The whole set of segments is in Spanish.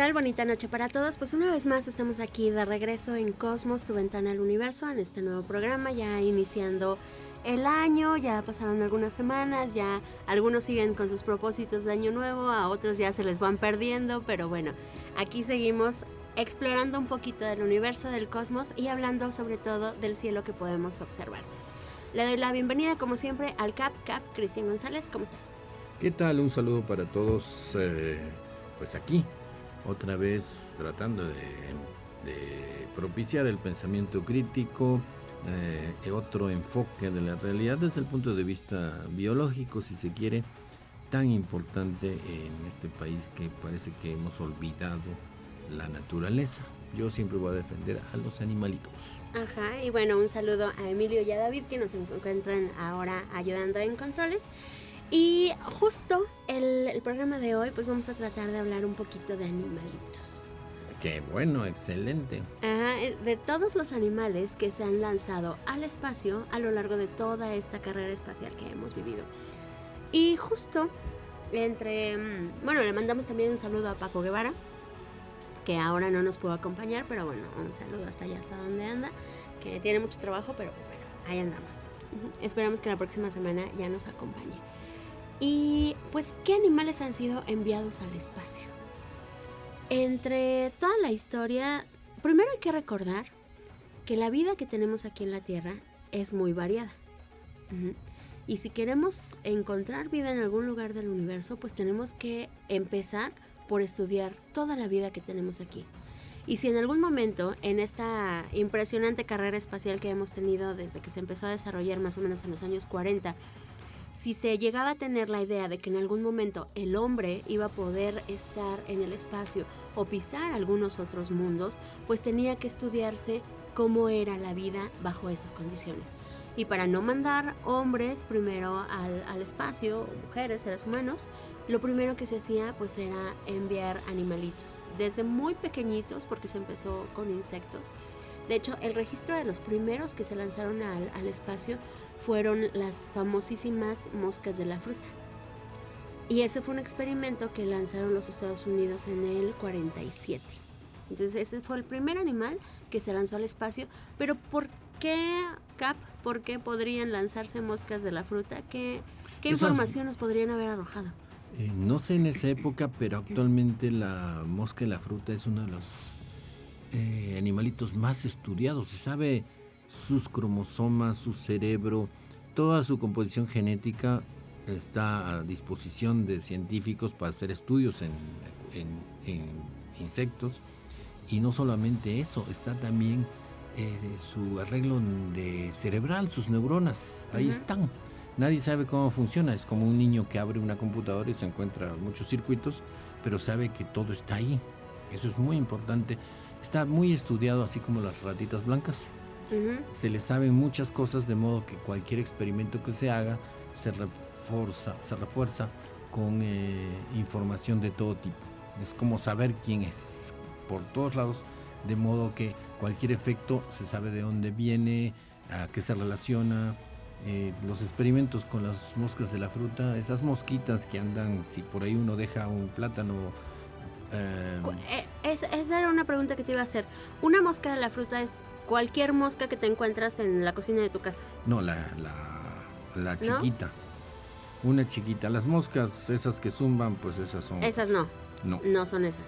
Tal? Bonita noche para todos. Pues una vez más estamos aquí de regreso en Cosmos, tu ventana al universo, en este nuevo programa, ya iniciando el año, ya pasaron algunas semanas, ya algunos siguen con sus propósitos de año nuevo, a otros ya se les van perdiendo, pero bueno, aquí seguimos explorando un poquito del universo, del cosmos y hablando sobre todo del cielo que podemos observar. Le doy la bienvenida como siempre al CAP, CAP, Cristian González, ¿cómo estás? ¿Qué tal? Un saludo para todos, eh, pues aquí, otra vez tratando de, propiciar el pensamiento crítico, eh, otro enfoque de la realidad desde el punto de vista biológico, si se quiere, tan importante en este país que parece que hemos olvidado la naturaleza. Yo siempre voy a defender a los animalitos. Ajá, y bueno, un saludo a Emilio y a David que nos encuentran ahora ayudando en controles. Y justo el, el, programa de hoy, pues vamos a tratar de hablar un poquito de animalitos. Qué bueno, excelente. Ajá, de todos los animales que se han lanzado al espacio a lo largo de toda esta carrera espacial que hemos vivido. Y justo entre, bueno, le mandamos también un saludo a Paco Guevara, que ahora no nos pudo acompañar, pero bueno, un saludo hasta allá, hasta donde anda, que tiene mucho trabajo, pero pues bueno, ahí andamos. Esperamos que la próxima semana ya nos acompañe. Y pues, ¿qué animales han sido enviados al espacio? Entre toda la historia, primero hay que recordar que la vida que tenemos aquí en la Tierra es muy variada. Y si queremos encontrar vida en algún lugar del universo, pues tenemos que empezar por estudiar toda la vida que tenemos aquí. Y si en algún momento en esta impresionante carrera espacial que hemos tenido desde que se empezó a desarrollar más o menos en los años 40, si se llegaba a tener la idea de que en algún momento el hombre iba a poder estar en el espacio o pisar algunos otros mundos, pues tenía que estudiarse cómo era la vida bajo esas condiciones. Y para no mandar hombres primero al, al espacio, mujeres, seres humanos, lo primero que se hacía pues era enviar animalitos, desde muy pequeñitos porque se empezó con insectos. De hecho, el registro de los primeros que se lanzaron al, al espacio fueron las famosísimas moscas de la fruta. Y ese fue un experimento que lanzaron los Estados Unidos en el 47. Entonces ese fue el primer animal que se lanzó al espacio. Pero ¿por qué, Cap? ¿Por qué podrían lanzarse moscas de la fruta? ¿Qué, qué Esas- información nos podrían haber arrojado? Eh, no sé en esa época, pero actualmente la mosca y la fruta es uno de los eh, animalitos más estudiados. Se sabe sus cromosomas, su cerebro, toda su composición genética está a disposición de científicos para hacer estudios en, en- en insectos. Y no solamente eso, está también eh, su arreglo de cerebral, sus neuronas, ahí están. Nadie sabe cómo funciona, es como un niño que abre una computadora y se encuentra muchos circuitos, pero sabe que todo está ahí. Eso es muy importante. Está muy estudiado, así como las ratitas blancas. Ujú. Se le saben muchas cosas de modo que cualquier experimento que se haga se refuerza, se refuerza con eh, información de todo tipo. Es como saber quién es por todos lados, de modo que cualquier efecto se sabe de dónde viene, a qué se relaciona. Eh, los experimentos con las moscas de la fruta, esas mosquitas que andan, si por ahí uno deja un plátano, eh, Cu- eh, es- esa era una pregunta que te iba a hacer. Una mosca de la fruta es cualquier mosca que te encuentras en la cocina de tu casa. No, la, la, la ¿No? chiquita. Una chiquita. Las moscas, esas que zumban, pues esas son. Esas no, No. no son esas.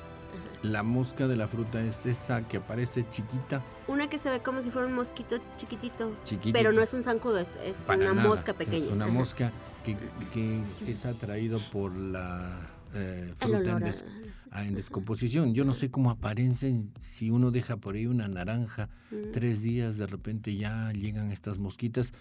La mosca de la fruta es esa que aparece chiquita. Una que se ve como si fuera un mosquito chiquitito. Chiquitito. Pero no es un zancudo, es, es una nada. mosca pequeña. Es una Ajá. mosca que, que es atraído por la eh, fruta en, descomposición. Yo no sé cómo aparecen si uno deja por ahí una naranja mm. tres días, de repente ya llegan estas mosquitas.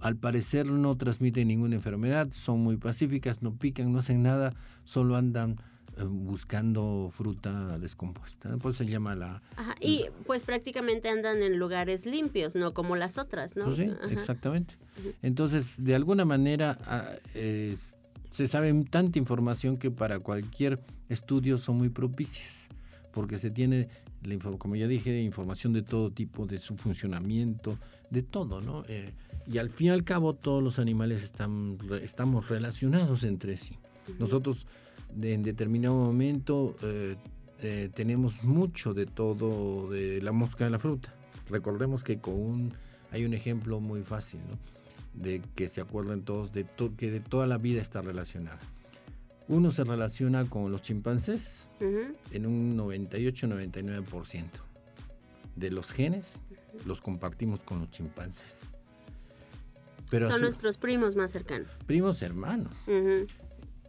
Al parecer no transmiten ninguna enfermedad, son muy pacíficas, no pican, no hacen nada, solo andan eh, buscando fruta descompuesta. Pues se llama la... y pues prácticamente andan en lugares limpios, no como las otras, ¿no? Pues sí, exactamente. Entonces, de alguna manera ah, se sabe tanta información que para cualquier estudio son muy propicias, porque se tiene, como ya dije, información de todo tipo, de su funcionamiento, de todo, ¿no? Eh, y al fin y al cabo todos los animales están, estamos relacionados entre sí. Nosotros en determinado momento eh, eh, tenemos mucho de todo de la mosca de la fruta. Recordemos que con un, hay un ejemplo muy fácil, de que se acuerdan todos de que de toda la vida está relacionada. Uno se relaciona con los chimpancés en un 98-99%. De los genes los compartimos con los chimpancés. Pero Son nuestros primos más cercanos. Primos hermanos.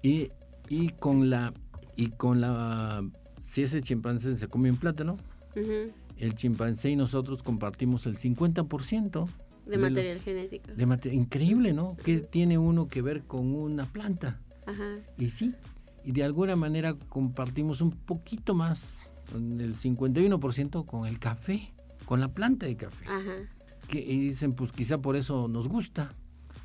y y con la y con la si ese chimpancé se come un plátano, el chimpancé y nosotros compartimos el 50% de, material genético. De increíble, ¿no? ¿Qué tiene uno que ver con una planta? Ajá. Y sí, y de alguna manera compartimos un poquito más, el 51% con el café, con la planta de café. Ajá. Que, y dicen, pues quizá por eso nos gusta,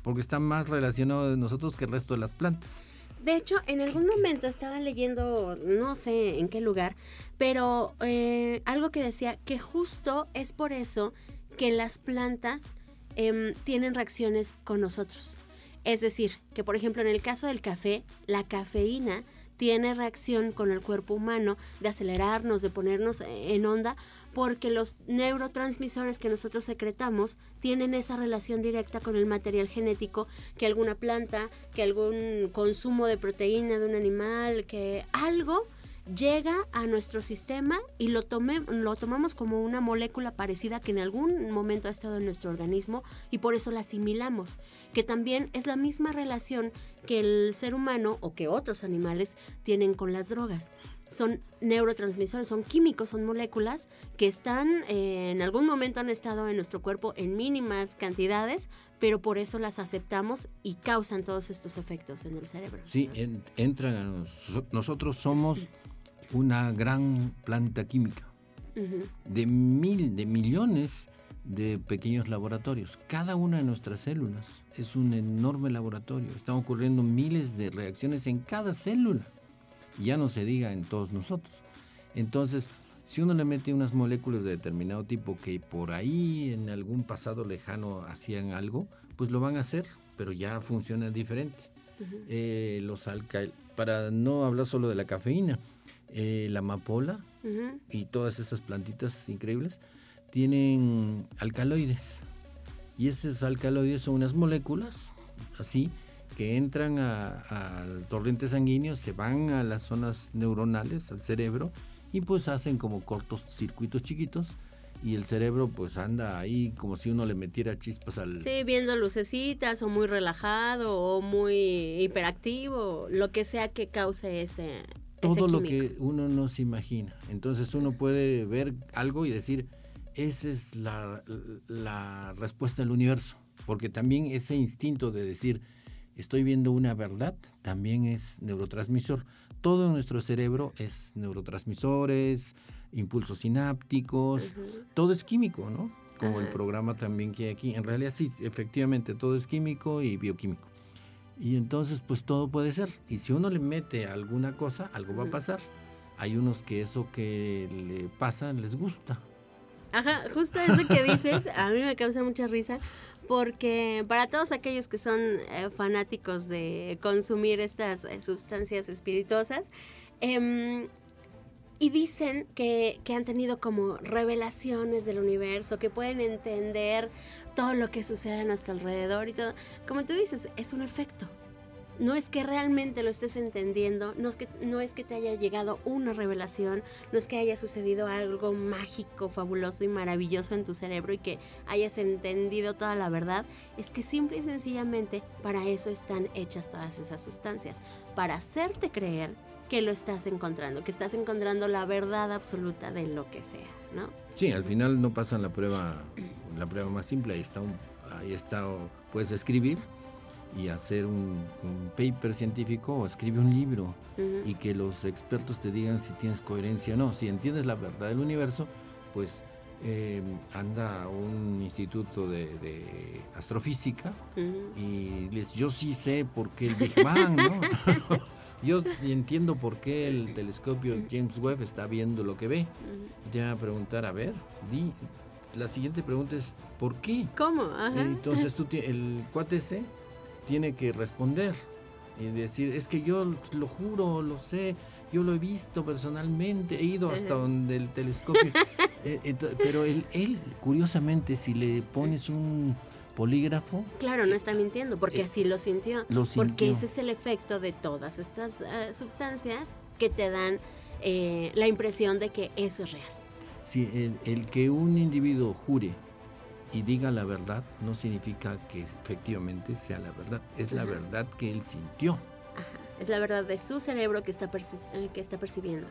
porque está más relacionado de nosotros que el resto de las plantas. De hecho, en algún momento estaba leyendo, no sé en qué lugar, pero eh, algo que decía que justo es por eso que las plantas em, tienen reacciones con nosotros. Es decir, que por ejemplo en el caso del café, la cafeína tiene reacción con el cuerpo humano de acelerarnos, de ponernos en onda, porque los neurotransmisores que nosotros secretamos tienen esa relación directa con el material genético que alguna planta, que algún consumo de proteína de un animal, que algo llega a nuestro sistema y lo, lo tomamos como una molécula parecida que en algún momento ha estado en nuestro organismo y por eso la asimilamos, que también es la misma relación que el ser humano o que otros animales tienen con las drogas son neurotransmisores, son químicos, son moléculas que están, eh, en algún momento han estado en nuestro cuerpo en mínimas cantidades, pero por eso las aceptamos y causan todos estos efectos en el cerebro. Sí, entran a nosotros somos una gran planta química de mil, de millones de pequeños laboratorios. Cada una de nuestras células es un enorme laboratorio. Están ocurriendo miles de reacciones en cada célula ya no se diga en todos nosotros. Entonces, si uno le mete unas moléculas de determinado tipo que por ahí en algún pasado lejano hacían algo, pues lo van a hacer, pero ya funciona diferente. Eh, los para no hablar solo de la cafeína, eh, la amapola y todas esas plantitas increíbles tienen alcaloides. Y esos alcaloides son unas moléculas así que entran al torrente sanguíneo, se van a las zonas neuronales, al cerebro, y pues hacen como cortos circuitos chiquitos y el cerebro pues anda ahí como si uno le metiera chispas al... Sí, viendo lucecitas o muy relajado o muy hiperactivo, lo que sea que cause ese... Todo lo que uno no se imagina. Entonces uno puede ver algo y decir, esa es la, la respuesta del universo. Porque también ese instinto de decir, estoy viendo una verdad, también es neurotransmisor. Todo nuestro cerebro es neurotransmisores, impulsos sinápticos, todo es químico, ¿no? Como el programa también que hay aquí. En realidad sí, efectivamente, todo es químico y bioquímico. Y entonces, pues todo puede ser. Y si uno le mete alguna cosa, algo va a pasar. Hay unos que eso que le pasa les gusta. Ajá, justo eso que dices, a mí me causa mucha risa, porque para todos aquellos que son eh, fanáticos de consumir estas eh, sustancias espirituosas, em, y dicen que, que, han tenido como revelaciones del universo, que pueden entender todo lo que sucede a nuestro alrededor y todo. Como tú dices, es un efecto. no es que realmente lo estés entendiendo, no es que, no es que te haya llegado una revelación, no es que haya sucedido algo mágico, fabuloso y maravilloso en tu cerebro y que hayas entendido toda la verdad, es que simple y sencillamente para eso están hechas todas esas sustancias, para hacerte creer que lo estás encontrando, que estás encontrando la verdad absoluta de lo que sea, ¿no? Sí, al final no pasan la prueba, la prueba más simple, ahí está, ahí está, puedes escribir y hacer un, paper científico o escribe un libro y que los expertos te digan si tienes coherencia o no. Si entiendes la verdad del universo, pues eh, anda a un instituto de, astrofísica y les yo sí sé por qué el Big Bang, ¿no? yo entiendo por qué el telescopio James Webb está viendo lo que ve. Y te van a preguntar, a ver, di, la siguiente pregunta es, ¿por qué? ¿Cómo? Entonces tú, el cuate C tiene que responder y decir, es que yo lo juro, lo sé, yo lo he visto personalmente, he ido hasta donde el telescopio. Eh, pero él, él, curiosamente, si le pones un polígrafo... Claro, no está mintiendo, porque eh, así lo sintió. Porque ese es el efecto de todas estas eh, sustancias que te dan la impresión de que eso es real. Sí, el, el que un individuo jure y diga la verdad no significa que efectivamente sea la verdad, es la verdad que él sintió. Es la verdad de su cerebro que está, eh, que está percibiendo.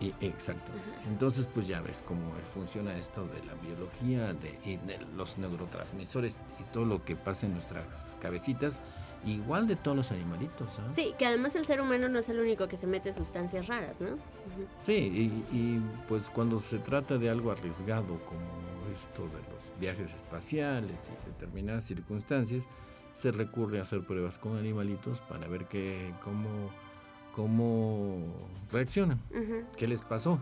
Y, exacto. Entonces, pues ya ves cómo funciona esto de la biología, de, de, los neurotransmisores y todo lo que pasa en nuestras cabecitas, igual de todos los animalitos. ¿ah? Sí, que además el ser humano no es el único que se mete sustancias raras, ¿no? Sí, y, y, pues cuando se trata de algo arriesgado como esto de los viajes espaciales y determinadas circunstancias, se recurre a hacer pruebas con animalitos para ver qué, cómo, cómo reaccionan, qué les pasó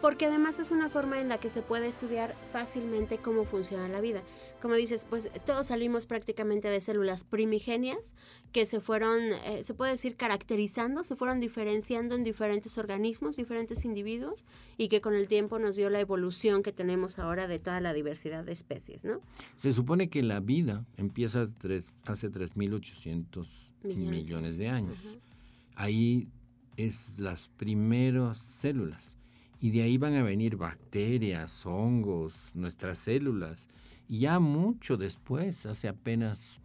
porque además es una forma en la que se puede estudiar fácilmente cómo funciona la vida. Como dices, pues todos salimos prácticamente de células primigenias que se fueron, eh, se puede decir, caracterizando, se fueron diferenciando en diferentes organismos, diferentes individuos, y que con el tiempo nos dio la evolución que tenemos ahora de toda la diversidad de especies, ¿no? Se supone que la vida empieza tres, hace 3.800 millones. millones de años. Ahí es las primeras células y de ahí van a venir bacterias, hongos, nuestras células. Y ya mucho después, hace apenas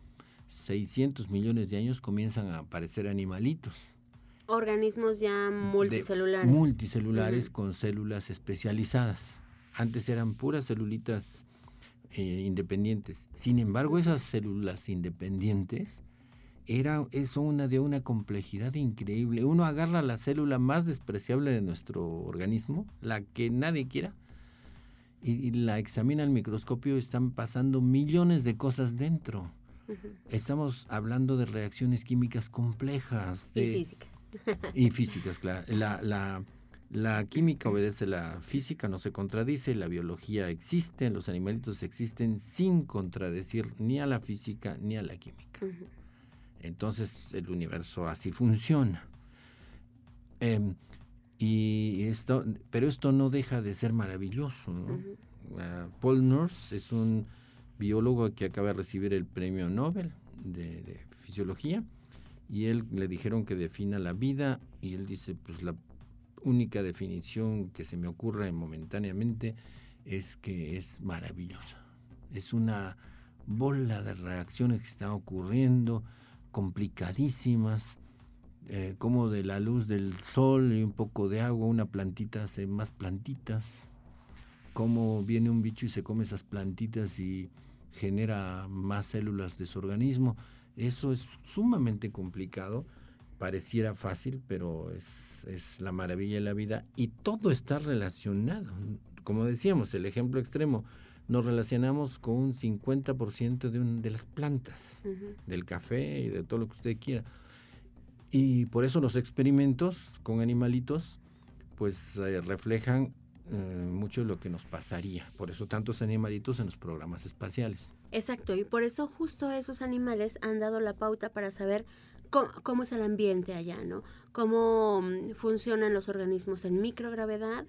600 millones de años, comienzan a aparecer animalitos. Organismos ya multicelulares. multicelulares con células especializadas. Antes eran puras celulitas eh, independientes. Sin embargo, esas células independientes era, es una de una complejidad increíble. Uno agarra la célula más despreciable de nuestro organismo, la que nadie quiera, y, la examina al microscopio, están pasando millones de cosas dentro. Estamos hablando de reacciones químicas complejas. y físicas. y físicas, claro. La, la, la química obedece a la física, no se contradice, la biología existe, los animalitos existen sin contradecir ni a la física ni a la química. Entonces el universo así funciona. Em, y esto, pero esto no deja de ser maravilloso. Ah, Paul Nurse es un biólogo que acaba de recibir el premio Nobel de, fisiología y él le dijeron que defina la vida y él dice pues la única definición que se me ocurre momentáneamente es que es maravillosa. Es una bola de reacciones que están ocurriendo complicadísimas, eh, como de la luz del sol y un poco de agua, una plantita hace más plantitas, como viene un bicho y se come esas plantitas y genera más células de su organismo. Eso es sumamente complicado, pareciera fácil, pero es, es la maravilla de la vida y todo está relacionado. Como decíamos, el ejemplo extremo, nos relacionamos con un 50% de, un, de las plantas, del café y de todo lo que usted quiera. Y por eso los experimentos con animalitos pues eh, reflejan eh, mucho de lo que nos pasaría. Por eso tantos animalitos en los programas espaciales. Exacto, y por eso justo esos animales han dado la pauta para saber cómo, cómo es el ambiente allá, ¿no? Cómo mm, funcionan los organismos en microgravedad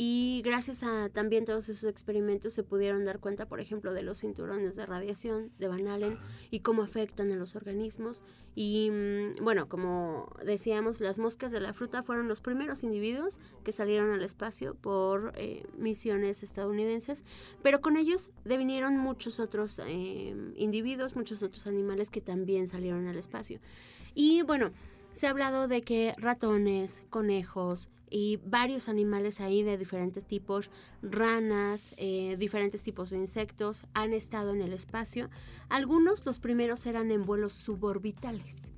y gracias a también todos esos experimentos se pudieron dar cuenta, por ejemplo, de los cinturones de radiación de Van Allen y cómo afectan a los organismos. Y mm, bueno, como decíamos, las moscas de la fruta fueron los primeros individuos que salieron al espacio por eh, misiones estadounidenses, pero con ellos devinieron muchos otros eh, individuos, muchos otros animales que también salieron al espacio. Y bueno, se ha hablado de que ratones, conejos, y varios animales ahí de diferentes tipos, ranas, eh, diferentes tipos de insectos, han estado en el espacio. Algunos, los primeros, eran en vuelos suborbitales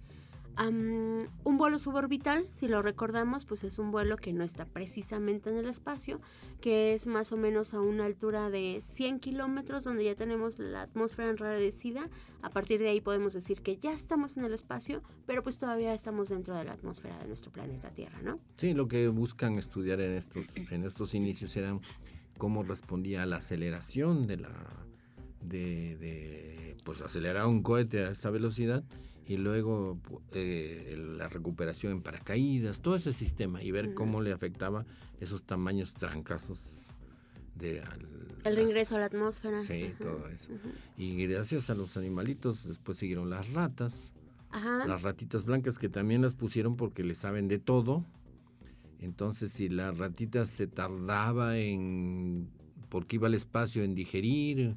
un vuelo suborbital, si lo recordamos, pues es un vuelo que no está precisamente en el espacio, que es más o menos a una altura de 100 kilómetros, donde ya tenemos la atmósfera enrarecida. A partir de ahí podemos decir que ya estamos en el espacio, pero pues todavía estamos dentro de la atmósfera de nuestro planeta Tierra, ¿no? Sí, lo que buscan estudiar en estos, en estos inicios era cómo respondía la aceleración de la... De pues acelerar un cohete a esa velocidad y luego eh, la recuperación en paracaídas, todo ese sistema y ver cómo le afectaba esos tamaños trancazos de el reingreso a la atmósfera. Sí, todo eso. Y gracias a los animalitos después siguieron las ratas, las ratitas blancas que también las pusieron porque le saben de todo. Entonces si la ratita se tardaba en porque iba al espacio en digerir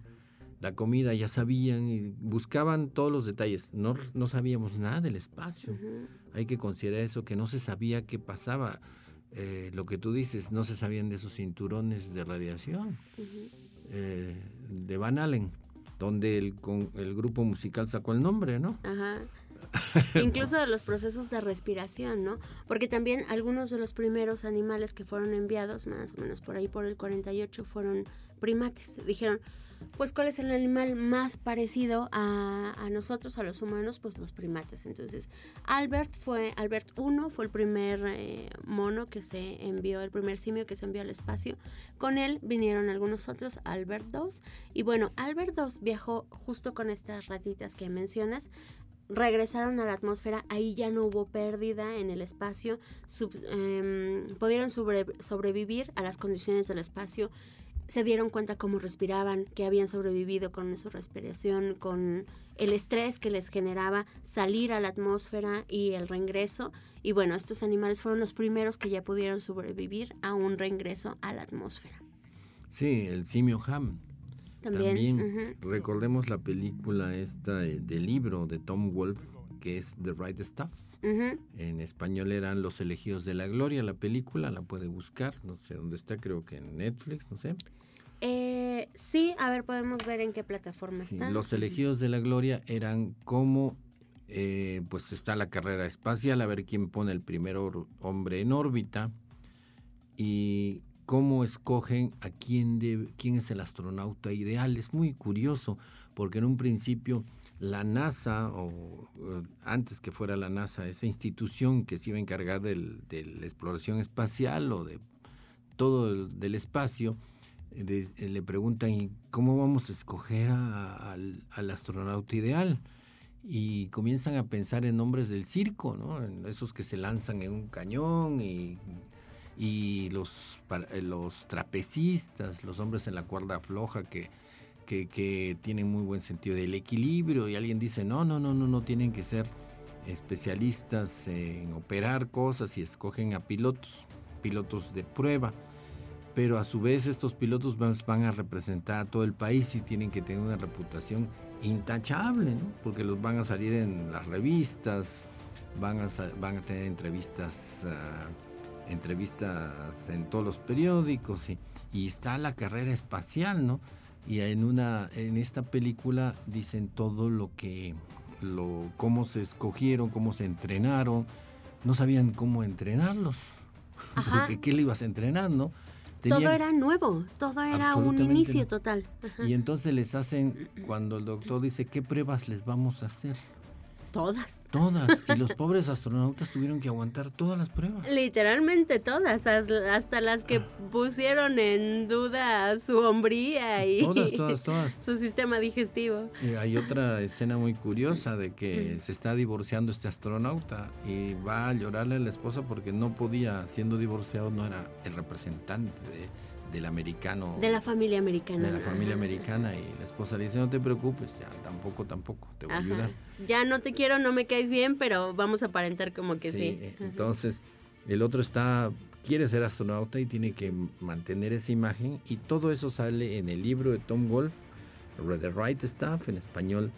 la comida, ya sabían y buscaban todos los detalles. No, no sabíamos nada del espacio. Hay que considerar eso, que no se sabía qué pasaba. Eh, lo que tú dices, no se sabían de esos cinturones de radiación eh, de Van Allen, donde el, con, el grupo musical sacó el nombre, ¿no? Ajá. Incluso de los procesos de respiración, ¿no? Porque también algunos de los primeros animales que fueron enviados, más o menos por ahí por el 48, fueron primates. Dijeron, pues cuál es el animal más parecido a, nosotros, a los humanos, pues los primates. Entonces, Albert fue, Albert I fue el primer eh, mono que se envió, el primer simio que se envió al espacio. Con él vinieron algunos otros, Albert II. Y bueno, Albert II viajó justo con estas ratitas que mencionas regresaron a la atmósfera, ahí ya no hubo pérdida en el espacio, em, pudieron sobrevivir a las condiciones del espacio, se dieron cuenta cómo respiraban, que habían sobrevivido con su respiración, con el estrés que les generaba salir a la atmósfera y el reingreso. Y bueno, estos animales fueron los primeros que ya pudieron sobrevivir a un reingreso a la atmósfera. Sí, el simio Ham. También, recordemos la película esta del libro de Tom Wolfe, que es The Right Stuff. En español eran Los elegidos de la gloria, la película, la puede buscar, no sé dónde está, creo que en Netflix, no sé. Eh, sí, a ver, podemos ver en qué plataforma está. Los elegidos de la gloria eran como, eh, pues está la carrera espacial, a ver quién pone el primer hombre en órbita y cómo escogen a quién, de, quién es el astronauta ideal. Es muy curioso, porque en un principio la NASA, o antes que fuera la NASA, esa institución que se iba a encargar de la exploración espacial o de todo el, del espacio, le preguntan cómo vamos a escoger al, astronauta ideal y comienzan a pensar en nombres del circo. En esos que se lanzan en un cañón y, y los, los trapecistas, los hombres en la cuerda floja que que, tienen muy buen sentido del equilibrio y alguien dice, no, no, no, no, no tienen que ser especialistas en operar cosas y escogen a pilotos, pilotos de prueba. Pero a su vez estos pilotos van, a representar a todo el país y tienen que tener una reputación intachable, porque los van a salir en las revistas, van a, van a tener entrevistas, ah, entrevistas en todos los periódicos y, y está la carrera espacial, ¿no? y en una en esta película dicen todo lo que lo cómo se escogieron, cómo se entrenaron, no sabían cómo entrenarlos. Porque qué le ibas a entrenar, ¿no? Todo era nuevo, todo era un inicio total. Y entonces les hacen, cuando el doctor dice, ¿qué pruebas les vamos a hacer? Todas. Todas. Y los pobres astronautas tuvieron que aguantar todas las pruebas. Literalmente todas, hasta las que pusieron en duda su hombría y todas, todas, todas. su sistema digestivo. Y hay otra escena muy curiosa de que se está divorciando este astronauta y va a llorarle a la esposa porque no podía, siendo divorciado, no era el representante de del americano. De la familia americana. De la familia americana y la esposa le dice, no te preocupes, ya tampoco, tampoco, te voy a ayudar. Ya no te quiero, no me caes bien, pero vamos a aparentar como que sí. Eh, entonces, el otro está, quiere ser astronauta y tiene que mantener esa imagen y todo eso sale en el libro de Tom Wolfe, The Right Stuff, en español,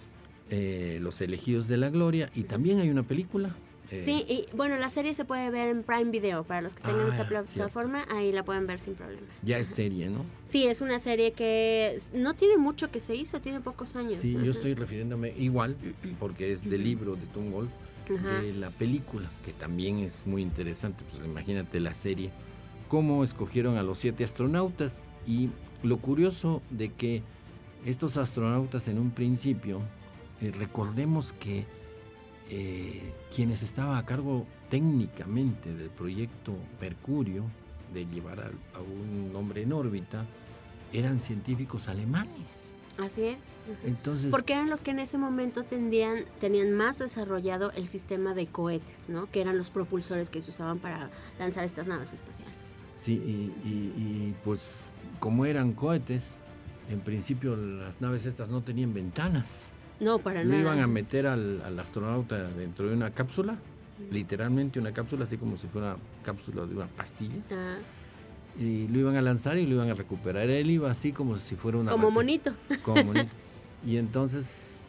eh, Los elegidos de la gloria, y también hay una película eh, sí, y bueno, la serie se puede ver en Prime Video. Para los que tengan esta ah, plataforma, ahí la pueden ver sin problema. Ya es serie, ¿no? Sí, es una serie que no tiene mucho que se hizo, tiene pocos años. Sí, yo estoy refiriéndome igual, porque es del libro de Tom Wolf, de la película, que también es muy interesante. Pues imagínate la serie, cómo escogieron a los siete astronautas y lo curioso de que estos astronautas en un principio, eh, recordemos que eh, quienes estaban a cargo técnicamente del proyecto Mercurio, de llevar a, un hombre en órbita, eran científicos alemanes. Así es. Entonces, Porque eran los que en ese momento tendían, tenían más desarrollado el sistema de cohetes, ¿no? Que eran los propulsores que se usaban para lanzar estas naves espaciales. Sí, y pues como eran cohetes, en principio las naves estas no tenían ventanas. No, para nada. iban a meter al, astronauta dentro de una cápsula, literalmente una cápsula, así como si fuera una cápsula de una pastilla. Y lo iban a lanzar y lo iban a recuperar. Él iba así como si fuera una... Como monito. Como monito. Y entonces,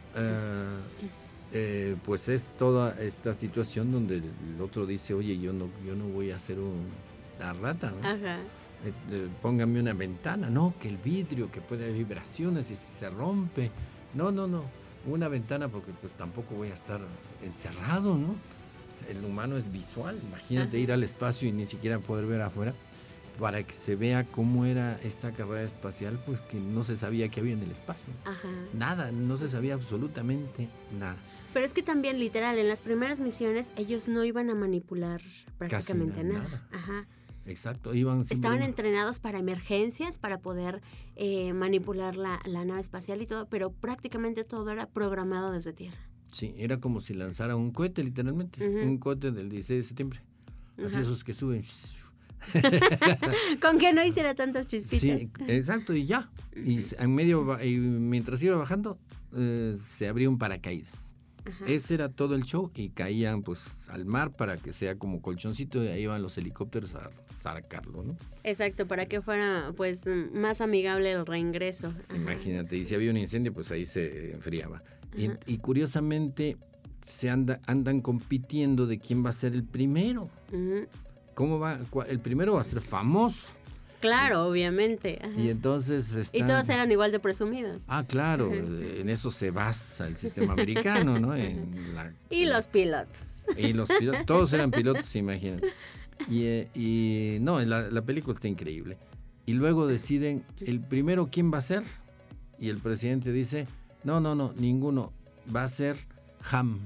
eh, pues es toda esta situación donde el otro dice, oye, yo no, yo no voy a hacer una rata, ¿no? Ajá. Eh, póngame una ventana, no, que el vidrio, que puede haber vibraciones y si se rompe. No, no, no una ventana porque pues tampoco voy a estar encerrado, ¿no? El humano es visual, imagínate ir al espacio y ni siquiera poder ver afuera para que se vea cómo era esta carrera espacial, pues que no se sabía qué había en el espacio. Ajá. Nada, no se sabía absolutamente nada. Pero es que también literal, en las primeras misiones ellos no iban a manipular prácticamente nada. Ajá. Exacto, iban Estaban entrenados para emergencias, para poder eh, manipular la, nave espacial y todo, pero prácticamente todo era programado desde tierra. Sí, era como si lanzara un cohete, literalmente, un cohete del 16 de septiembre. Así esos que suben. Con que no hiciera tantas chispitas. Sí, exacto, y ya. Y en medio, y mientras iba bajando, eh, se abrió un paracaídas. Ese era todo el show y caían pues al mar para que sea como colchoncito y ahí iban los helicópteros a sacarlo, ¿no? Exacto, para que fuera pues más amigable el reingreso. imagínate, y si había un incendio pues ahí se enfriaba. Y, curiosamente se anda, andan compitiendo de quién va a ser el primero. ¿Cómo va? El primero va a ser famoso. Claro, obviamente. Y entonces... Y todos eran igual de presumidos. Ah, claro, en eso se basa el sistema americano, ¿no? y los pilotos. Y los pilotos, todos eran pilotos, imagínate. Y, eh, y no, la, la película está increíble. Y luego deciden el primero quién va a ser. Y el presidente dice, no, no, no, ninguno. Va a ser Ham.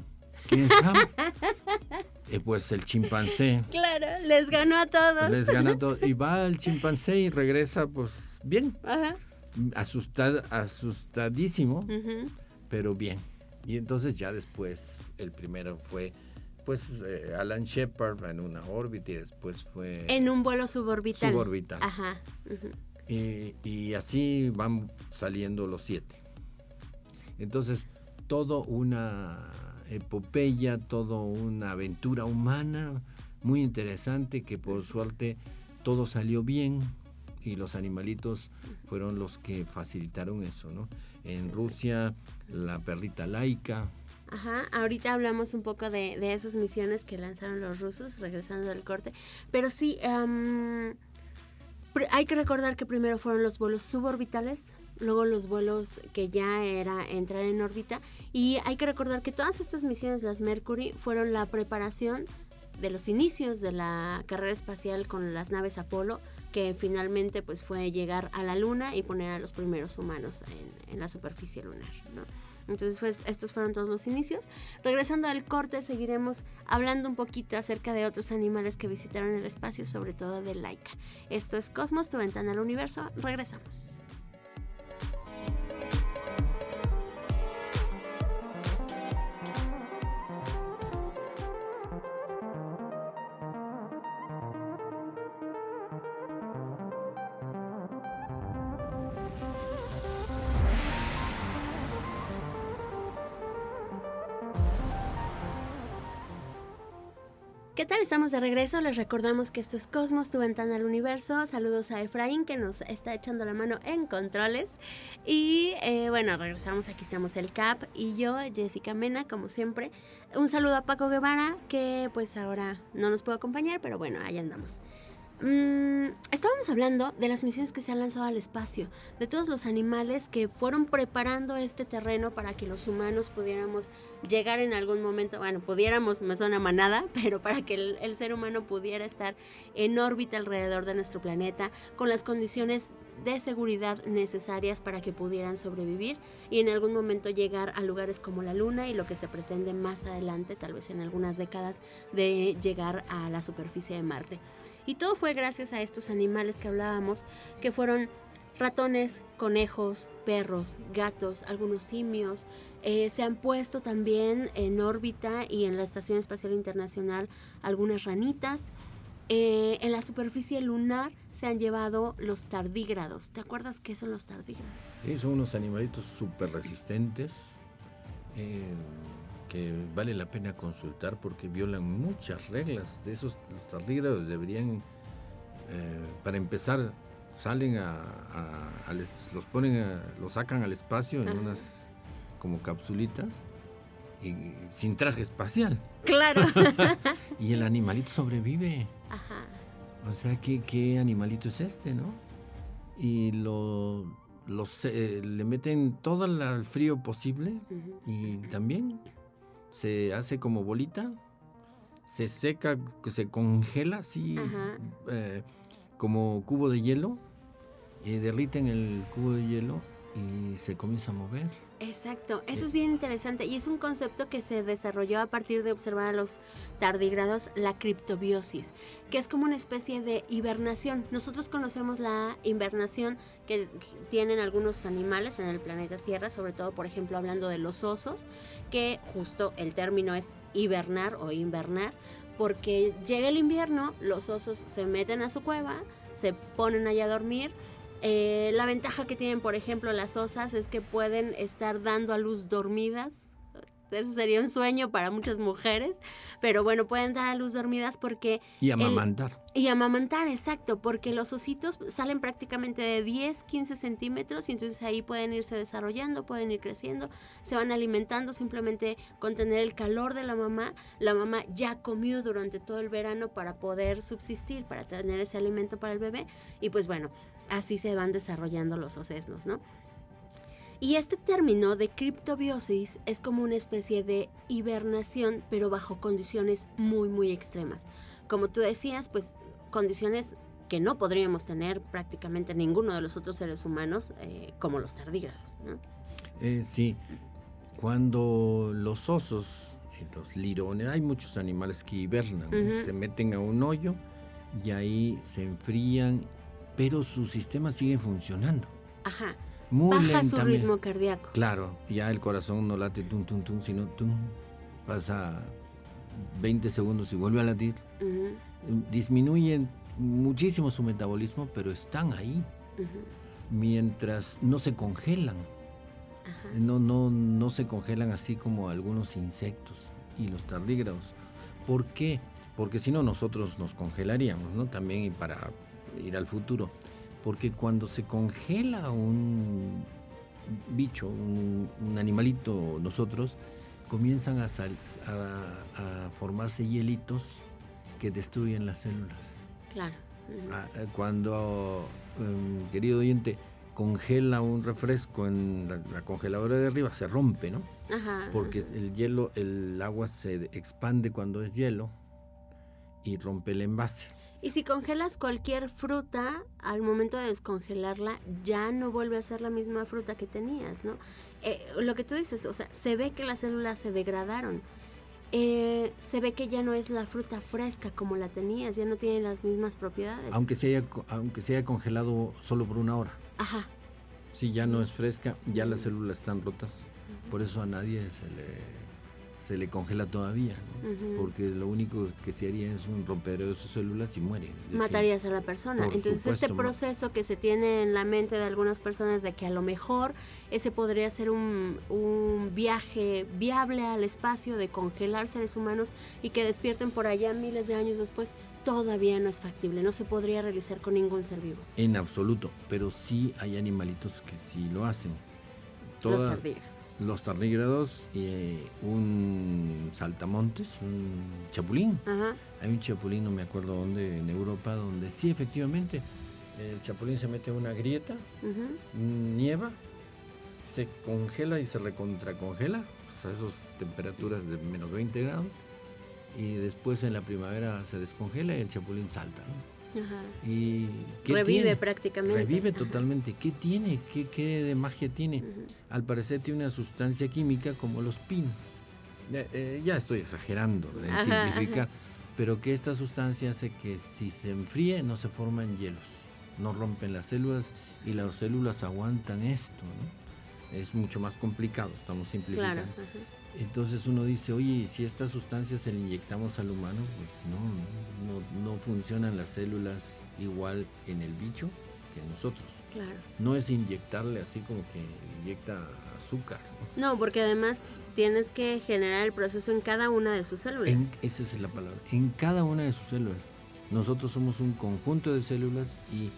¿Quién es Ham? Eh, pues el chimpancé. Claro, les ganó a todos. Les ganó a todos. Y va el chimpancé y regresa, pues, bien. Ajá. asustadísimo, pero bien. Y entonces ya después, el primero fue, pues, eh, Alan Shepard en una órbita y después fue... En un vuelo suborbital. Suborbital. Ajá. y, y así van saliendo los siete. Entonces, todo una epopeya, todo una aventura humana muy interesante que por suerte todo salió bien y los animalitos fueron los que facilitaron eso, ¿no? En Rusia, la perrita laica. Ajá, ahorita hablamos un poco de, de esas misiones que lanzaron los rusos, regresando del corte, pero sí, hay que recordar que primero fueron los vuelos suborbitales, luego los vuelos que ya era entrar en órbita y hay que recordar que todas estas misiones, las Mercury, fueron la preparación de los inicios de la carrera espacial con las naves Apolo, que finalmente pues fue llegar a la Luna y poner a los primeros humanos en, la superficie lunar. Entonces, pues, estos fueron todos los inicios. Regresando al corte, seguiremos hablando un poquito acerca de otros animales que visitaron el espacio, sobre todo de Laika. Esto es Cosmos, tu ventana al universo. Regresamos. ¿Qué tal? Estamos de regreso. Les recordamos que esto es Cosmos, tu ventana al universo. Saludos a Efraín que nos está echando la mano en controles. Y eh, bueno, regresamos. Aquí estamos el CAP y yo, Jessica Mena, como siempre. Un saludo a Paco Guevara que pues ahora no nos puede acompañar, pero bueno, ahí andamos. Mm, estábamos hablando de las misiones que se han lanzado al espacio, de todos los animales que fueron preparando este terreno para que los humanos pudiéramos llegar en algún momento, bueno, pudiéramos, me suena manada, pero para que el, el ser humano pudiera estar en órbita alrededor de nuestro planeta con las condiciones de seguridad necesarias para que pudieran sobrevivir y en algún momento llegar a lugares como la Luna y lo que se pretende más adelante, tal vez en algunas décadas, de llegar a la superficie de Marte. Y todo fue gracias a estos animales que hablábamos, que fueron ratones, conejos, perros, gatos, algunos simios. Eh, se han puesto también en órbita y en la Estación Espacial Internacional algunas ranitas. Eh, en la superficie lunar se han llevado los tardígrados. ¿Te acuerdas qué son los tardígrados? Sí, son unos animalitos súper resistentes. Eh, que vale la pena consultar porque violan muchas reglas. De esos los tardígrados deberían, eh, para empezar, salen a, los ponen, los sacan al espacio en unas como capsulitas y sin traje espacial. Claro. y el animalito sobrevive. Ajá. O sea, ¿qué, qué animalito es este, no? Y lo, los, eh, le meten todo el frío posible y también se hace como bolita, se seca, se congela así eh, como cubo de hielo, y derriten el cubo de hielo y se comienza a mover. Exacto, eso es bien interesante y es un concepto que se desarrolló a partir de observar a los tardígrados la criptobiosis, que es como una especie de hibernación. Nosotros conocemos la hibernación que tienen algunos animales en el planeta Tierra, sobre todo, por ejemplo, hablando de los osos, que justo el término es hibernar o invernar, porque llega el invierno, los osos se meten a su cueva, se ponen allá a dormir, eh, la ventaja que tienen, por ejemplo, las osas es que pueden estar dando a luz dormidas. Eso sería un sueño para muchas mujeres, pero bueno, pueden dar a luz dormidas porque... Y amamantar. y amamantar, exacto, porque los ositos salen prácticamente de 10, 15 centímetros y entonces ahí pueden irse desarrollando, pueden ir creciendo, se van alimentando simplemente con tener el calor de la mamá. La mamá ya comió durante todo el verano para poder subsistir, para tener ese alimento para el bebé y pues bueno, así se van desarrollando los ocesnos, ¿no? Y este término de criptobiosis es como una especie de hibernación, pero bajo condiciones muy, muy extremas. Como tú decías, pues condiciones que no podríamos tener prácticamente ninguno de los otros seres humanos, eh, como los tardígrados. ¿no? Eh, sí, cuando los osos, eh, los lirones, hay muchos animales que hibernan, se meten a un hoyo y ahí se enfrían pero su sistema sigue funcionando. Ajá. Muy Baja su ritmo cardíaco. Claro, ya el corazón no late tum, tum, tum, sino tum. Pasa 20 segundos y vuelve a latir. Disminuyen muchísimo su metabolismo, pero están ahí. Mientras no se congelan. No, no, no se congelan así como algunos insectos y los tardígrados. ¿Por qué? Porque si no nosotros nos congelaríamos, ¿no? También y para ir al futuro. Porque cuando se congela un bicho, un, animalito, nosotros, comienzan a, a, formarse hielitos que destruyen las células. Claro. Ah, eh, cuando, em, querido oyente, congela un refresco en la, congeladora de arriba, se rompe, ¿no? Porque el hielo, el agua se expande cuando es hielo y rompe el envase. Y si congelas cualquier fruta, al momento de descongelarla, ya no vuelve a ser la misma fruta que tenías, ¿no? Eh, lo que tú dices, o sea, se ve que las células se degradaron. Eh, se ve que ya no es la fruta fresca como la tenías, ya no tiene las mismas propiedades. Aunque se haya, aunque se haya congelado solo por una hora. Ajá. Si ya no es fresca, ya las células están rotas. Por eso a nadie se le se le congela todavía, porque lo único que se haría es un rompero de sus células y muere. Matarías a la persona. Entonces este proceso que se tiene en la mente de algunas personas de que a lo mejor ese podría ser un, un viaje viable al espacio de congelar seres humanos y que despierten por allá miles de años después, todavía no es factible, no se podría realizar con ningún ser vivo. En absoluto, pero sí hay animalitos que sí lo hacen. Los tardígrados. Los tardígrados y eh, un saltamontes, un chapulín. Hay un chapulín, no me acuerdo dónde, en Europa, donde sí, efectivamente, el chapulín se mete en una grieta, nieva, se congela y se recontracongela pues, a esas temperaturas de menos 20 grados y después en la primavera se descongela y el chapulín salta. Y revive prácticamente. Revive totalmente. ¿Qué tiene? ¿Qué, qué de magia tiene? Al parecer tiene una sustancia química como los pinos. Eh, ya estoy exagerando en simplificar, pero que esta sustancia hace que si se enfríe no se forman hielos, no rompen las células y las células aguantan esto. Es mucho más complicado, estamos simplificando. Entonces uno dice, oye, si esta sustancia se le inyectamos al humano, pues no, no, funcionan las células igual en el bicho que en nosotros. Claro. No es inyectarle así como que inyecta azúcar. No, porque además tienes que generar el proceso en cada una de sus células. esa es la palabra, en cada una de sus células. Nosotros somos un conjunto de células y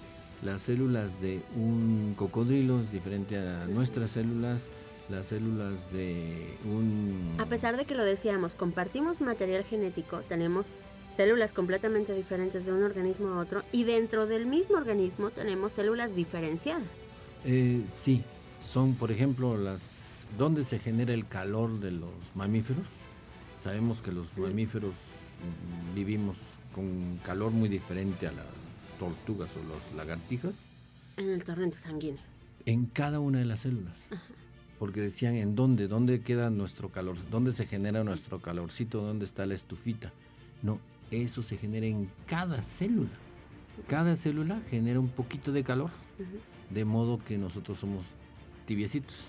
las células de un cocodrilo es diferente a nuestras células las células de un... A pesar de que lo decíamos, compartimos material genético, tenemos células completamente diferentes de un organismo a otro y dentro del mismo organismo tenemos células diferenciadas. Eh, sí, son por ejemplo las... ¿Dónde se genera el calor de los mamíferos? Sabemos que los mamíferos vivimos con calor muy diferente a las tortugas o las lagartijas. En el torrente sanguíneo. En cada una de las células. Ajá porque decían en dónde, dónde queda nuestro calor, dónde se genera nuestro calorcito, dónde está la estufita. No, eso se genera en cada célula. Cada célula genera un poquito de calor, de modo que nosotros somos tibiecitos.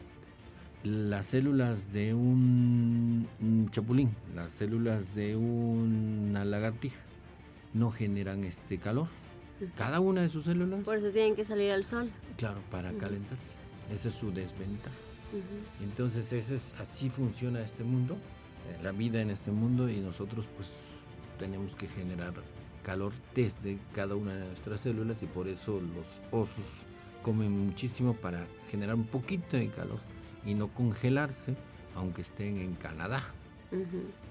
Las células de un, chapulín, las células de una lagartija, no generan este calor. Cada una de sus células. Por eso tienen que salir al sol. Claro, para calentarse. Esa es su desventaja. Entonces ese es, así funciona este mundo, eh, la vida en este mundo y nosotros pues tenemos que generar calor desde cada una de nuestras células y por eso los osos comen muchísimo para generar un poquito de calor y no congelarse aunque estén en Canadá.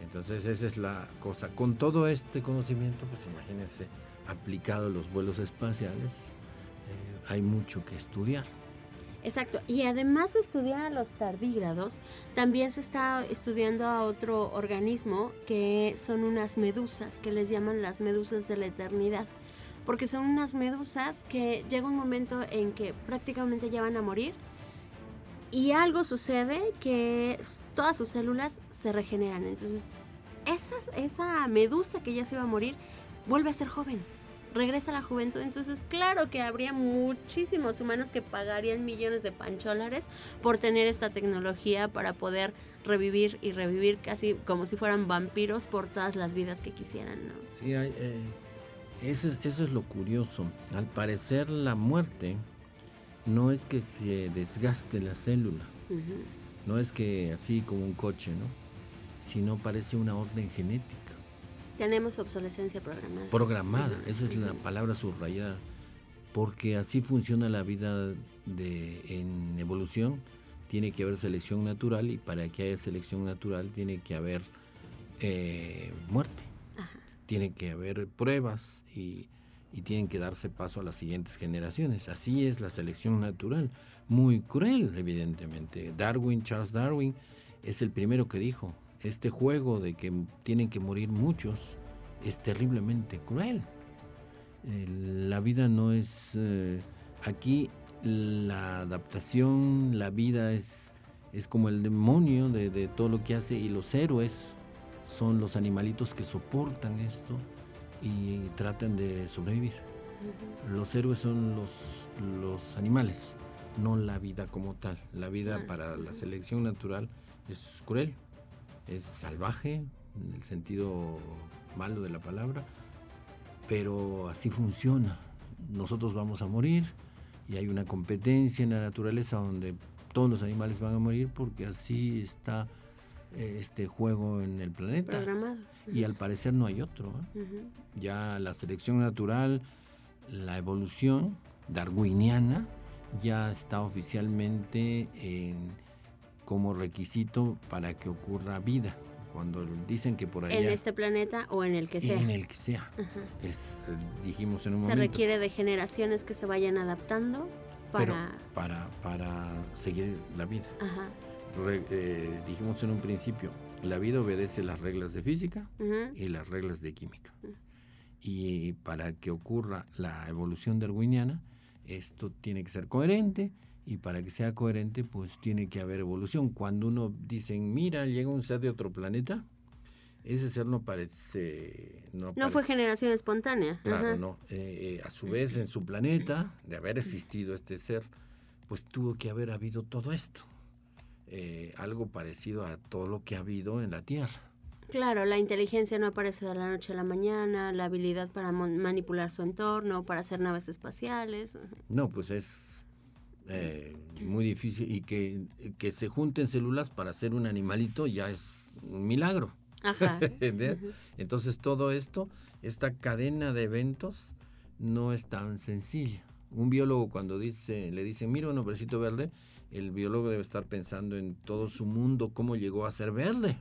Entonces esa es la cosa. Con todo este conocimiento, pues imagínense, aplicado a los vuelos espaciales, eh, hay mucho que estudiar. Exacto. Y además de estudiar a los tardígrados, también se está estudiando a otro organismo que son unas medusas, que les llaman las medusas de la eternidad. Porque son unas medusas que llega un momento en que prácticamente ya van a morir y algo sucede que todas sus células se regeneran. Entonces, esa, esa medusa que ya se iba a morir vuelve a ser joven regresa a la juventud. Entonces, claro que habría muchísimos humanos que pagarían millones de pancholares por tener esta tecnología para poder revivir y revivir casi como si fueran vampiros por todas las vidas que quisieran, ¿no? Sí, eh, eso, es lo curioso. Al parecer la muerte no es que se desgaste la célula, no es que así como un coche, ¿no? Sino parece una orden genética. Tenemos obsolescencia programada. Programada, esa es la palabra subrayada. Porque así funciona la vida de, en evolución. Tiene que haber selección natural y para que haya selección natural tiene que haber eh, muerte. Tiene que haber pruebas y, y tienen que darse paso a las siguientes generaciones. Así es la selección natural. Muy cruel, evidentemente. Darwin, Charles Darwin, es el primero que dijo, este juego de que tienen que morir muchos es terriblemente cruel. Eh, la vida no es... Eh, aquí la adaptación, la vida es, es como el demonio de, de todo lo que hace y los héroes son los animalitos que soportan esto y tratan de sobrevivir. Los héroes son los, los animales, no la vida como tal. La vida para la selección natural es cruel, es salvaje en el sentido malo de la palabra, pero así funciona. Nosotros vamos a morir y hay una competencia en la naturaleza donde todos los animales van a morir porque así está eh, este juego en el planeta. Programado. Y al parecer no hay otro. ¿eh? Ya la selección natural, la evolución darwiniana, ya está oficialmente como requisito para que ocurra vida. Cuando dicen que por allá... En este planeta o en el que sea. En el que sea. Es, eh, dijimos en un se momento. Se requiere de generaciones que se vayan adaptando para... para, para seguir la vida. Ajá. Eh, dijimos en un principio, la vida obedece las reglas de física y las reglas de química. Y para que ocurra la evolución darwiniana, esto tiene que ser coherente y para que sea coherente, pues tiene que haber evolución. Cuando uno dice, mira, llega un ser de otro planeta, ese ser no parece... No, fue generación espontánea. Claro, no. Eh, eh, a su vez, en su planeta, de haber existido este ser, pues tuvo que haber habido todo esto. Eh, algo parecido a todo lo que ha habido en la Tierra. Claro, la inteligencia no aparece de la noche a la mañana, la habilidad para manipular su entorno, para hacer naves espaciales. No, pues es eh, muy difícil y que, que, se junten células para hacer un animalito ya es un milagro. Ajá. Entonces todo esto, esta cadena de eventos, no es tan sencilla. Un biólogo cuando dice, le dicen, mira un hombrecito verde, el biólogo debe estar pensando en todo su mundo, cómo llegó a ser verde.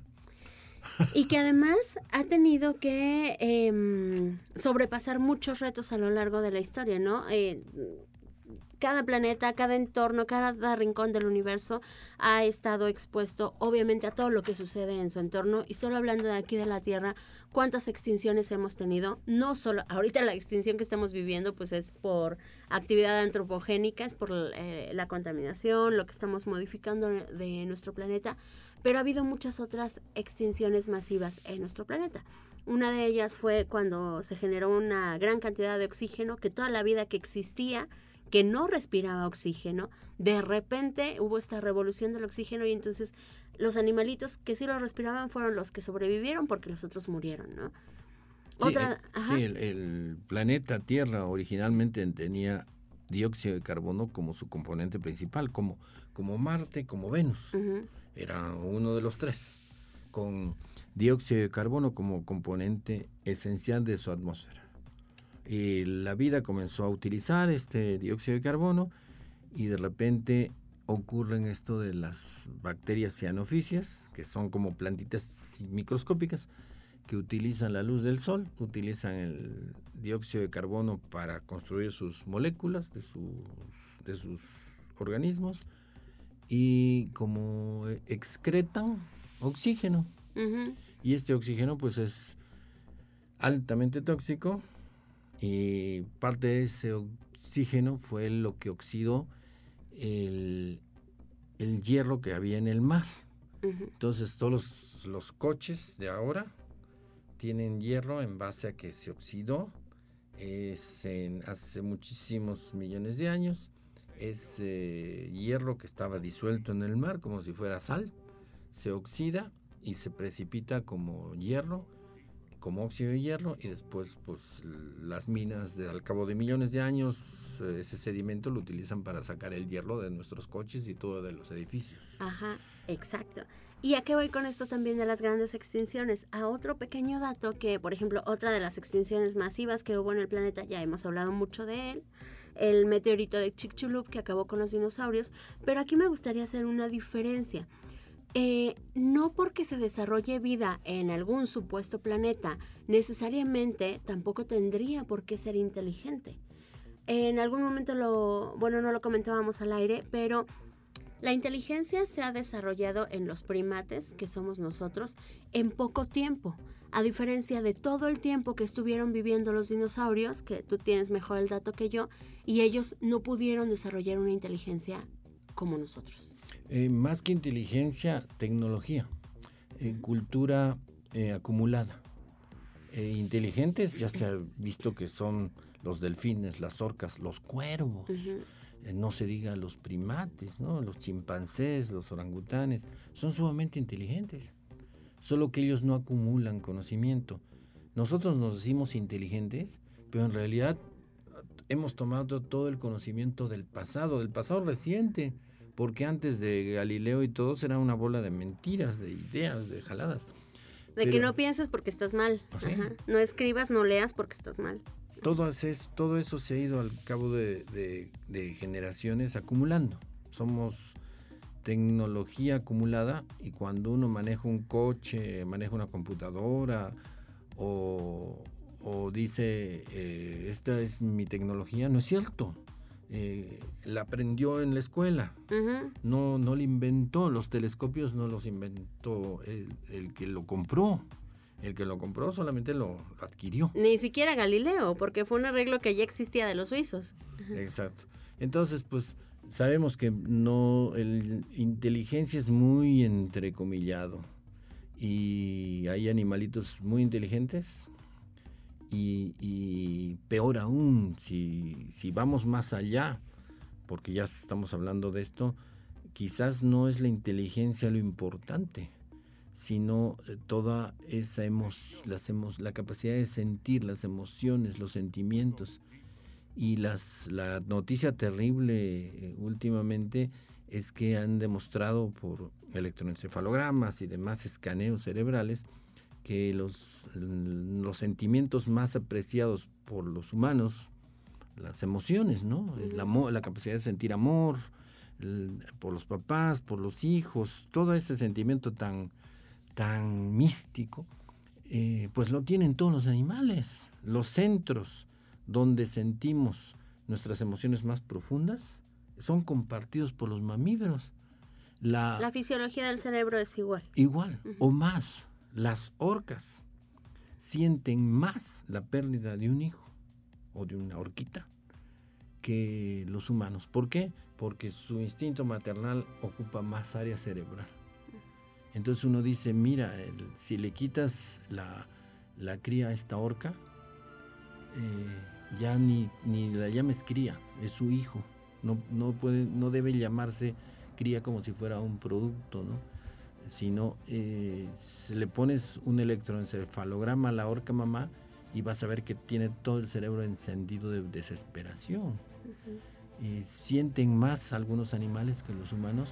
Y que además ha tenido que em, sobrepasar muchos retos a lo largo de la historia, ¿no? Eh, cada planeta, cada entorno, cada rincón del universo ha estado expuesto obviamente a todo lo que sucede en su entorno. Y solo hablando de aquí de la Tierra, cuántas extinciones hemos tenido, no solo ahorita la extinción que estamos viviendo pues es por actividad antropogénica, es por eh, la contaminación, lo que estamos modificando de nuestro planeta, pero ha habido muchas otras extinciones masivas en nuestro planeta. Una de ellas fue cuando se generó una gran cantidad de oxígeno que toda la vida que existía que no respiraba oxígeno, de repente hubo esta revolución del oxígeno y entonces los animalitos que sí lo respiraban fueron los que sobrevivieron porque los otros murieron, ¿no? Sí, Otra, el, el, planeta Tierra originalmente tenía dióxido de carbono como su componente principal, como, como Marte, como Venus. Era uno de los tres, con dióxido de carbono como componente esencial de su atmósfera y la vida comenzó a utilizar este dióxido de carbono y de repente ocurren esto de las bacterias cianofisias, que son como plantitas microscópicas que utilizan la luz del sol, utilizan el dióxido de carbono para construir sus moléculas de sus, de sus organismos y como excretan oxígeno. Y este oxígeno pues es altamente tóxico y parte de ese oxígeno fue lo que oxidó el, hierro que había en el mar. Entonces todos los, coches de ahora tienen hierro en base a que se oxidó es hace muchísimos millones de años. Ese hierro que estaba disuelto en el mar como si fuera sal, se oxida y se precipita como hierro como óxido de hierro y después pues las minas al cabo de millones de años ese sedimento lo utilizan para sacar el hierro de nuestros coches y todo de los edificios. Ajá, exacto. ¿Y a qué voy con esto también de las grandes extinciones? A otro pequeño dato que, por ejemplo, otra de las extinciones masivas que hubo en el planeta, ya hemos hablado mucho de él, el meteorito de Chicxulub que acabó con los dinosaurios, pero aquí me gustaría hacer una diferencia. Eh, no porque se desarrolle vida en algún supuesto planeta, necesariamente tampoco tendría por qué ser inteligente. En algún momento lo, bueno, no lo comentábamos al aire, pero la inteligencia se ha desarrollado en los primates, que somos nosotros, en poco tiempo. a diferencia de todo el tiempo que estuvieron viviendo los dinosaurios, que tú tienes mejor el dato que yo, y ellos no pudieron desarrollar una inteligencia como nosotros. Eh, más que inteligencia, tecnología, eh, cultura eh, acumulada. inteligentes ya se ha visto que son los delfines, las orcas, los cuervos. no se diga los primates, ¿no? los chimpancés, los orangutanes, son sumamente inteligentes solo que ellos no acumulan conocimiento. Nosotros nos decimos inteligentes, pero en realidad hemos tomado todo el conocimiento del pasado, del pasado reciente, porque antes de Galileo y todos era una bola de mentiras, de ideas, de jaladas. De que no pienses porque estás mal. No escribas, no leas porque estás mal. Todo, es, todo eso se ha ido al cabo de generaciones acumulando. Somos tecnología acumulada y cuando uno maneja un coche, maneja una computadora o, dice, eh, esta es mi tecnología, no es cierto. Eh, la aprendió en la escuela, no, no la inventó, los telescopios no los inventó el, que lo compró. El que lo compró solamente lo adquirió. Ni siquiera Galileo, porque fue un arreglo que ya existía de los suizos. Exacto. Entonces, pues sabemos que no, el inteligencia es muy entrecomillado y hay animalitos muy inteligentes y, peor aún, si, si, vamos más allá, porque ya estamos hablando de esto, quizás no es la inteligencia lo importante, sino eh, toda esa hemos, las hemos, la capacidad de sentir las emociones, los sentimientos. Y las, la noticia terrible eh, últimamente es que han demostrado por electroencefalogramas y demás escaneos cerebrales que los, los sentimientos más apreciados por los humanos, las emociones, ¿no? La, la capacidad de sentir amor por los papás, por los hijos, todo ese sentimiento tan, tan místico, eh, pues lo tienen todos los animales. Los centros donde sentimos nuestras emociones más profundas son compartidos por los mamíferos. La, fisiología del cerebro es igual. Igual, o más. Las orcas sienten más la pérdida de un hijo o de una orquita que los humanos. ¿Por qué? Porque su instinto maternal ocupa más área cerebral. Entonces uno dice, mira, si le quitas la, la cría a esta orca, eh, ya ni, ni la llames cría, es su hijo. No, no, puede, no debe llamarse cría como si fuera un producto, ¿no? Sino eh, le pones un electroencefalograma a la orca mamá y vas a ver que tiene todo el cerebro encendido de desesperación. y sienten más algunos animales que los humanos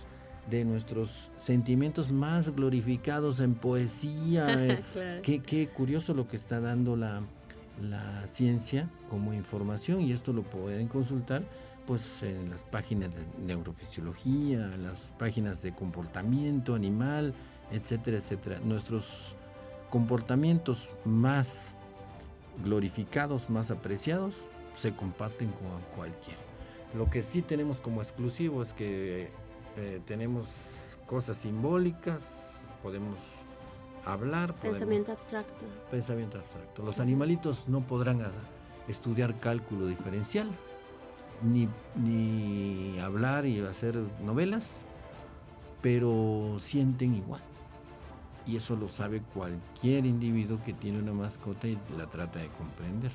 de nuestros sentimientos más glorificados en poesía. qué, qué curioso lo que está dando la, la ciencia como información y esto lo pueden consultar pues en las páginas de neurofisiología, las páginas de comportamiento animal, etcétera, etcétera. Nuestros comportamientos más glorificados, más apreciados, se comparten con cualquiera. Lo que sí tenemos como exclusivo es que eh, tenemos cosas simbólicas, podemos hablar. Pensamiento abstracto. Pensamiento abstracto. Los animalitos no podrán estudiar cálculo diferencial, ni, ni hablar y hacer novelas, pero sienten igual. Y eso lo sabe cualquier individuo que tiene una mascota y la trata de comprender,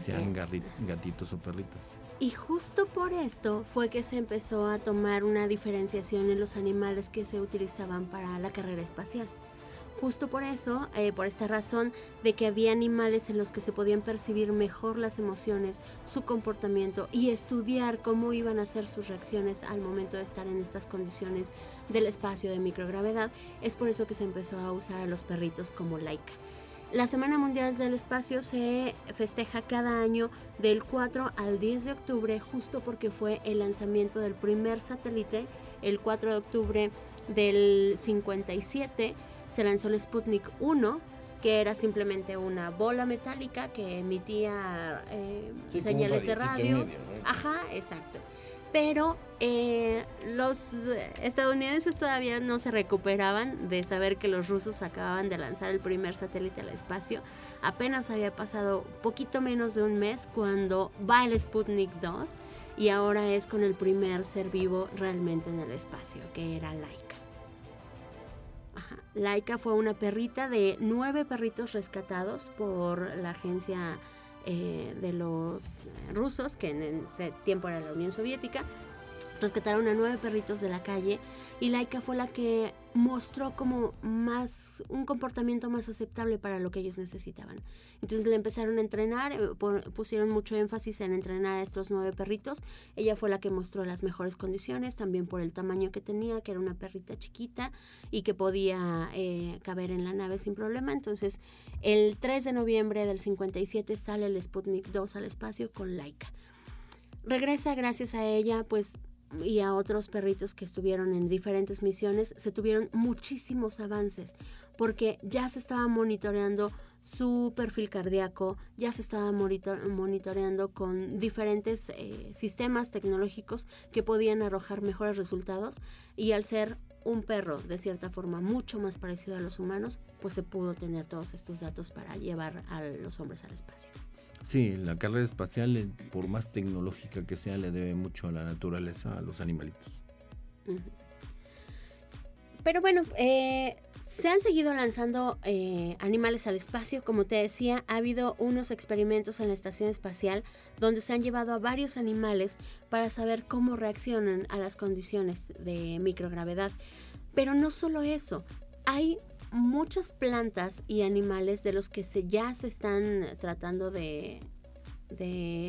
sean gatitos o perritos. Y justo por esto fue que se empezó a tomar una diferenciación en los animales que se utilizaban para la carrera espacial. Justo por eso, eh, por esta razón de que había animales en los que se podían percibir mejor las emociones, su comportamiento y estudiar cómo iban a ser sus reacciones al momento de estar en estas condiciones del espacio de microgravedad, es por eso que se empezó a usar a los perritos como laica. La Semana Mundial del Espacio se festeja cada año del 4 al 10 de octubre, justo porque fue el lanzamiento del primer satélite el 4 de octubre del 57 se lanzó el Sputnik 1, que era simplemente una bola metálica que emitía eh, señales de radio. Ajá, exacto. pero eh, los estadounidenses todavía no se recuperaban de saber que los rusos acababan de lanzar el primer satélite al espacio. Apenas había pasado poquito menos de un mes cuando va el Sputnik 2 y ahora es con el primer ser vivo realmente en el espacio, que era Laika. Laika fue una perrita de nueve perritos rescatados por la agencia eh, de los rusos, que en ese tiempo era la Unión Soviética rescataron a nueve perritos de la calle y Laika fue la que mostró como más un comportamiento más aceptable para lo que ellos necesitaban. Entonces le empezaron a entrenar, eh, pusieron mucho énfasis en entrenar a estos nueve perritos. Ella fue la que mostró las mejores condiciones, también por el tamaño que tenía, que era una perrita chiquita y que podía eh, caber en la nave sin problema. Entonces el 3 de noviembre del 57 sale el Sputnik 2 al espacio con Laika. Regresa gracias a ella, pues y a otros perritos que estuvieron en diferentes misiones, se tuvieron muchísimos avances porque ya se estaba monitoreando su perfil cardíaco, ya se estaba monitoreando con diferentes eh, sistemas tecnológicos que podían arrojar mejores resultados y al ser un perro de cierta forma mucho más parecido a los humanos, pues se pudo tener todos estos datos para llevar a los hombres al espacio. Sí, la carrera espacial, eh, por más tecnológica que sea, le debe mucho a la naturaleza, a los animalitos. Pero bueno, eh, se han seguido lanzando eh, animales al espacio. Como te decía, ha habido unos experimentos en la estación espacial donde se han llevado a varios animales para saber cómo reaccionan a las condiciones de microgravedad. Pero no solo eso, hay muchas plantas y animales de los que se, ya se están tratando de,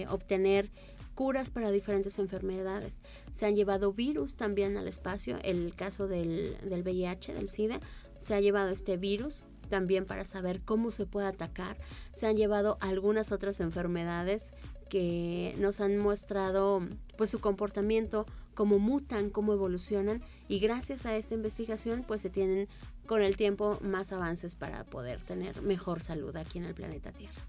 obtener curas para diferentes enfermedades. Se han llevado virus también al espacio, el caso del, del VIH, del SIDA, se ha llevado este virus también para saber cómo se puede atacar. Se han llevado algunas otras enfermedades que nos han mostrado pues su comportamiento, cómo mutan, cómo evolucionan y gracias a esta investigación pues se tienen con el tiempo más avances para poder tener mejor salud aquí en el planeta Tierra.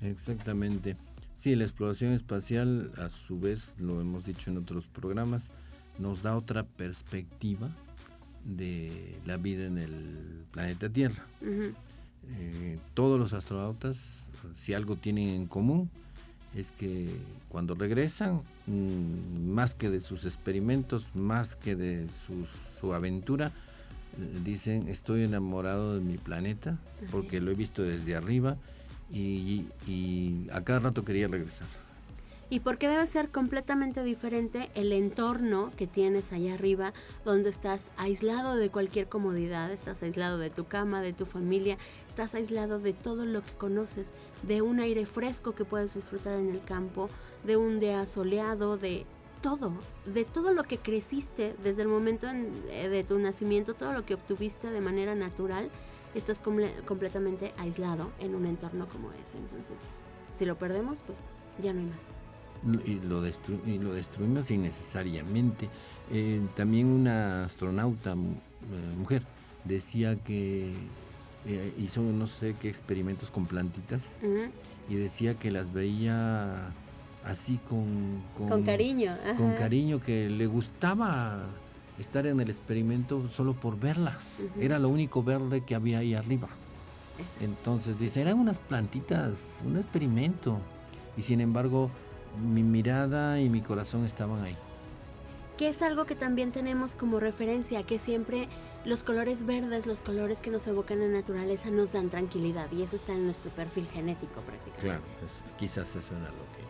Exactamente. Sí, la exploración espacial, a su vez, lo hemos dicho en otros programas, nos da otra perspectiva de la vida en el planeta Tierra. Eh, todos los astronautas, si algo tienen en común, es que cuando regresan, mm, más que de sus experimentos, más que de su aventura, eh, dicen estoy enamorado de mi planeta porque lo he visto desde arriba y, a cada rato quería regresar. Y porque debe ser completamente diferente el entorno que tienes allá arriba, donde estás aislado de cualquier comodidad, estás aislado de tu cama, de tu familia, estás aislado de todo lo que conoces, de un aire fresco que puedes disfrutar en el campo, de un día soleado, de todo, de todo lo que creciste desde el momento eh, de tu nacimiento, todo lo que obtuviste de manera natural, estás completamente aislado en un entorno como ese. Entonces, si lo perdemos, pues ya no hay más. Y lo, y lo destruimos innecesariamente. Eh, también una astronauta eh, mujer decía que hizo no sé qué experimentos con plantitas y decía que las veía así con, con, cariño. Con cariño, que le gustaba estar en el experimento solo por verlas. Era lo único verde que había ahí arriba. Entonces dice, eran unas plantitas, un experimento. Y sin embargo, mi mirada y mi corazón estaban ahí. Que es algo que también tenemos como referencia, que siempre los colores verdes, los colores que nos evocan en la naturaleza nos dan tranquilidad y eso está en nuestro perfil genético prácticamente. Claro, quizás eso era lo que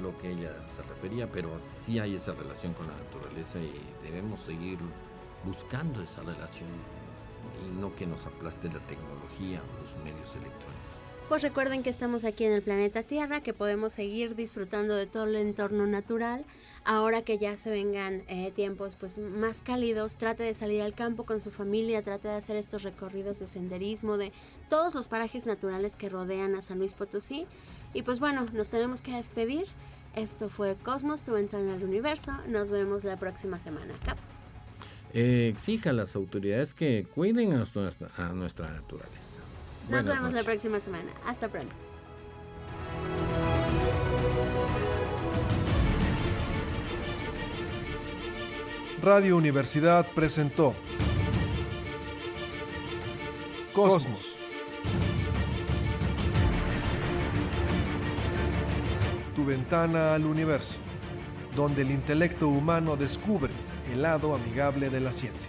lo que ella se refería, pero sí hay esa relación con la naturaleza y debemos seguir buscando esa relación y no que nos aplaste la tecnología o los medios electrónicos. Pues recuerden que estamos aquí en el planeta Tierra, que podemos seguir disfrutando de todo el entorno natural. Ahora que ya se vengan eh, tiempos pues más cálidos, trate de salir al campo con su familia, trate de hacer estos recorridos de senderismo, de todos los parajes naturales que rodean a San Luis Potosí. Y pues bueno, nos tenemos que despedir. Esto fue Cosmos, tu ventana al universo. Nos vemos la próxima semana. Eh, exija a las autoridades que cuiden a nuestra naturaleza. Nos vemos la próxima semana. Hasta pronto. Radio Universidad presentó Cosmos. Tu ventana al universo, donde el intelecto humano descubre el lado amigable de la ciencia.